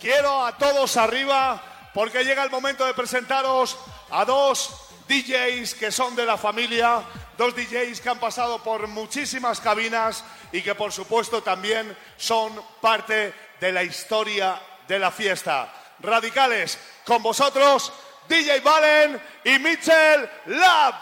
Quiero a todos arriba porque llega el momento de presentaros a dos DJs que son de la familia, dos DJs que han pasado por muchísimas cabinas y que por supuesto también son parte de la historia de la fiesta. Radicales, con vosotros, DJ Valen y Mitchell Lab.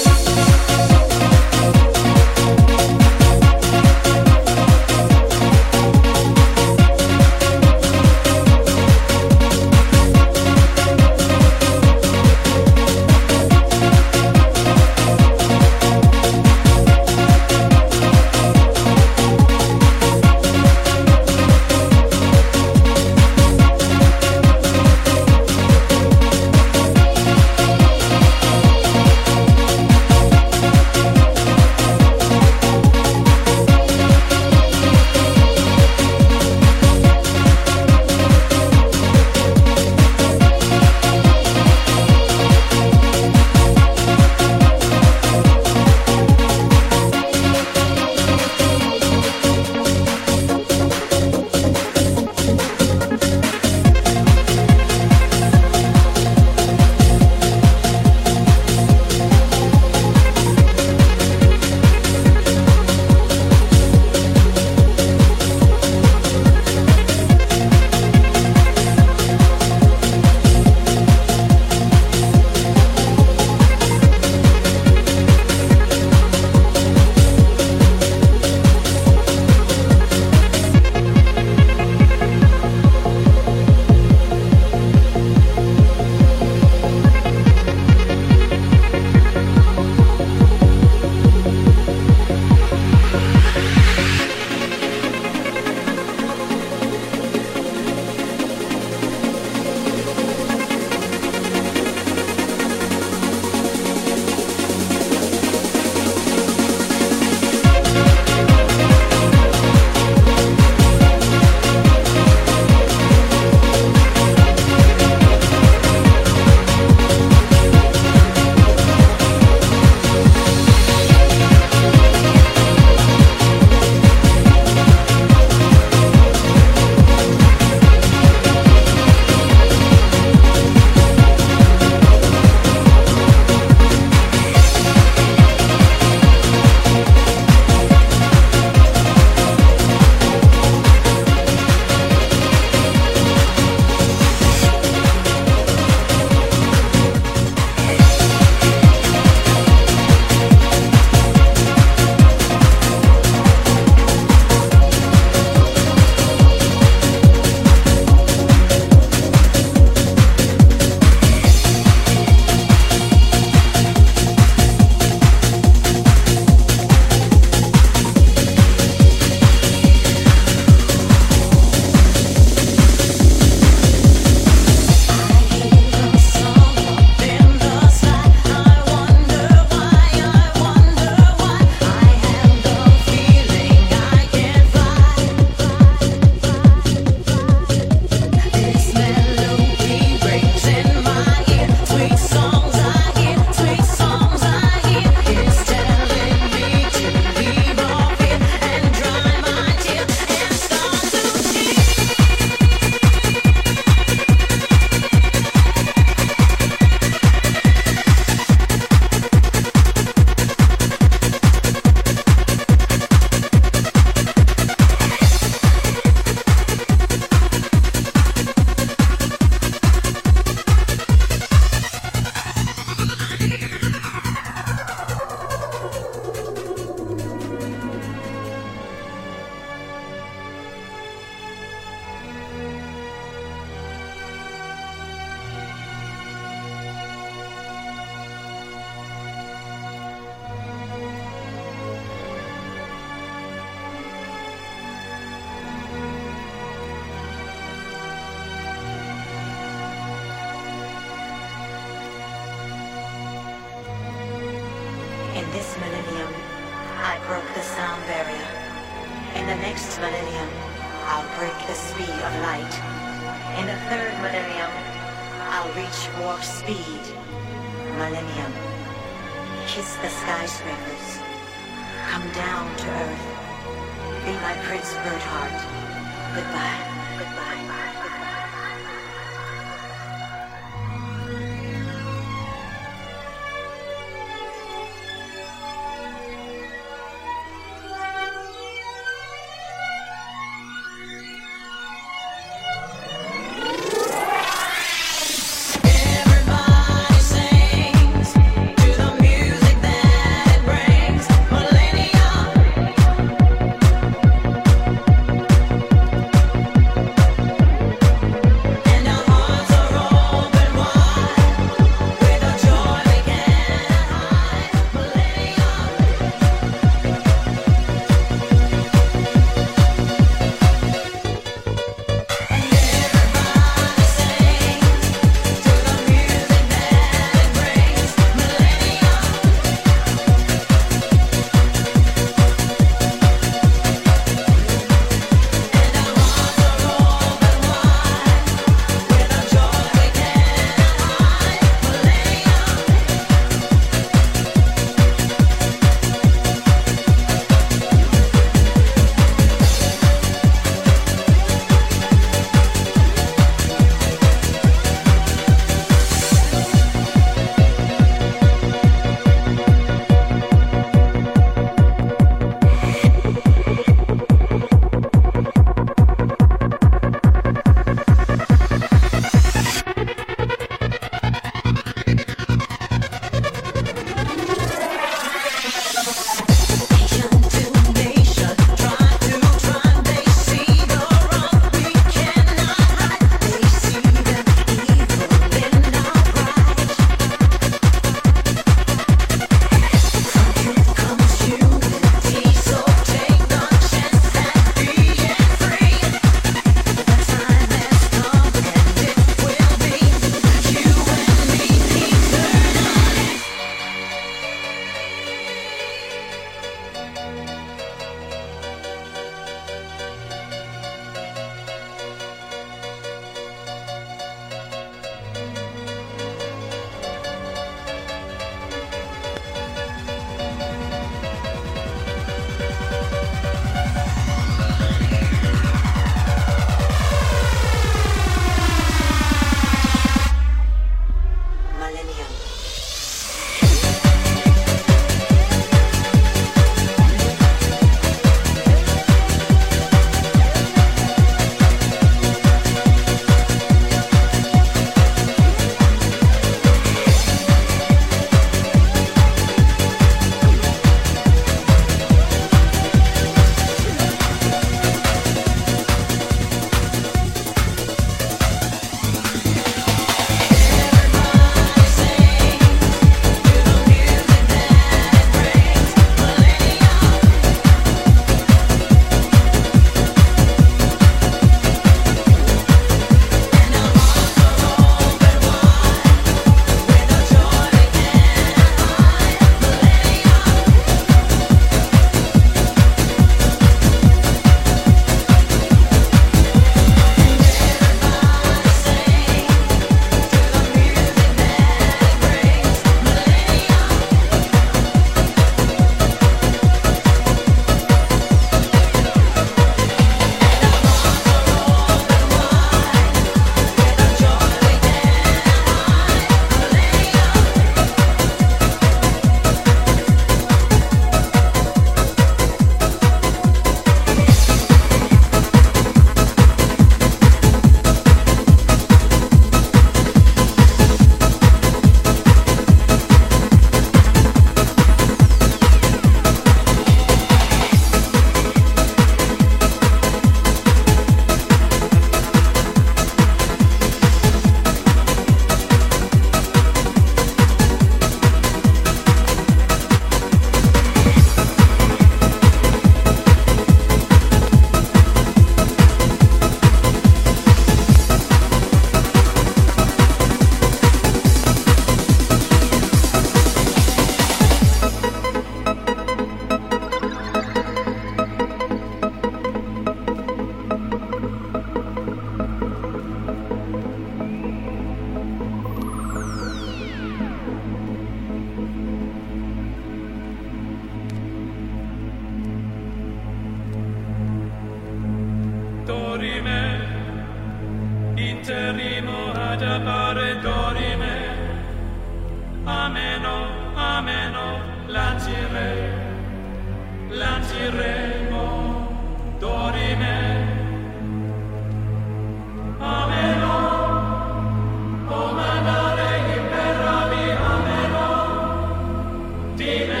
Amen.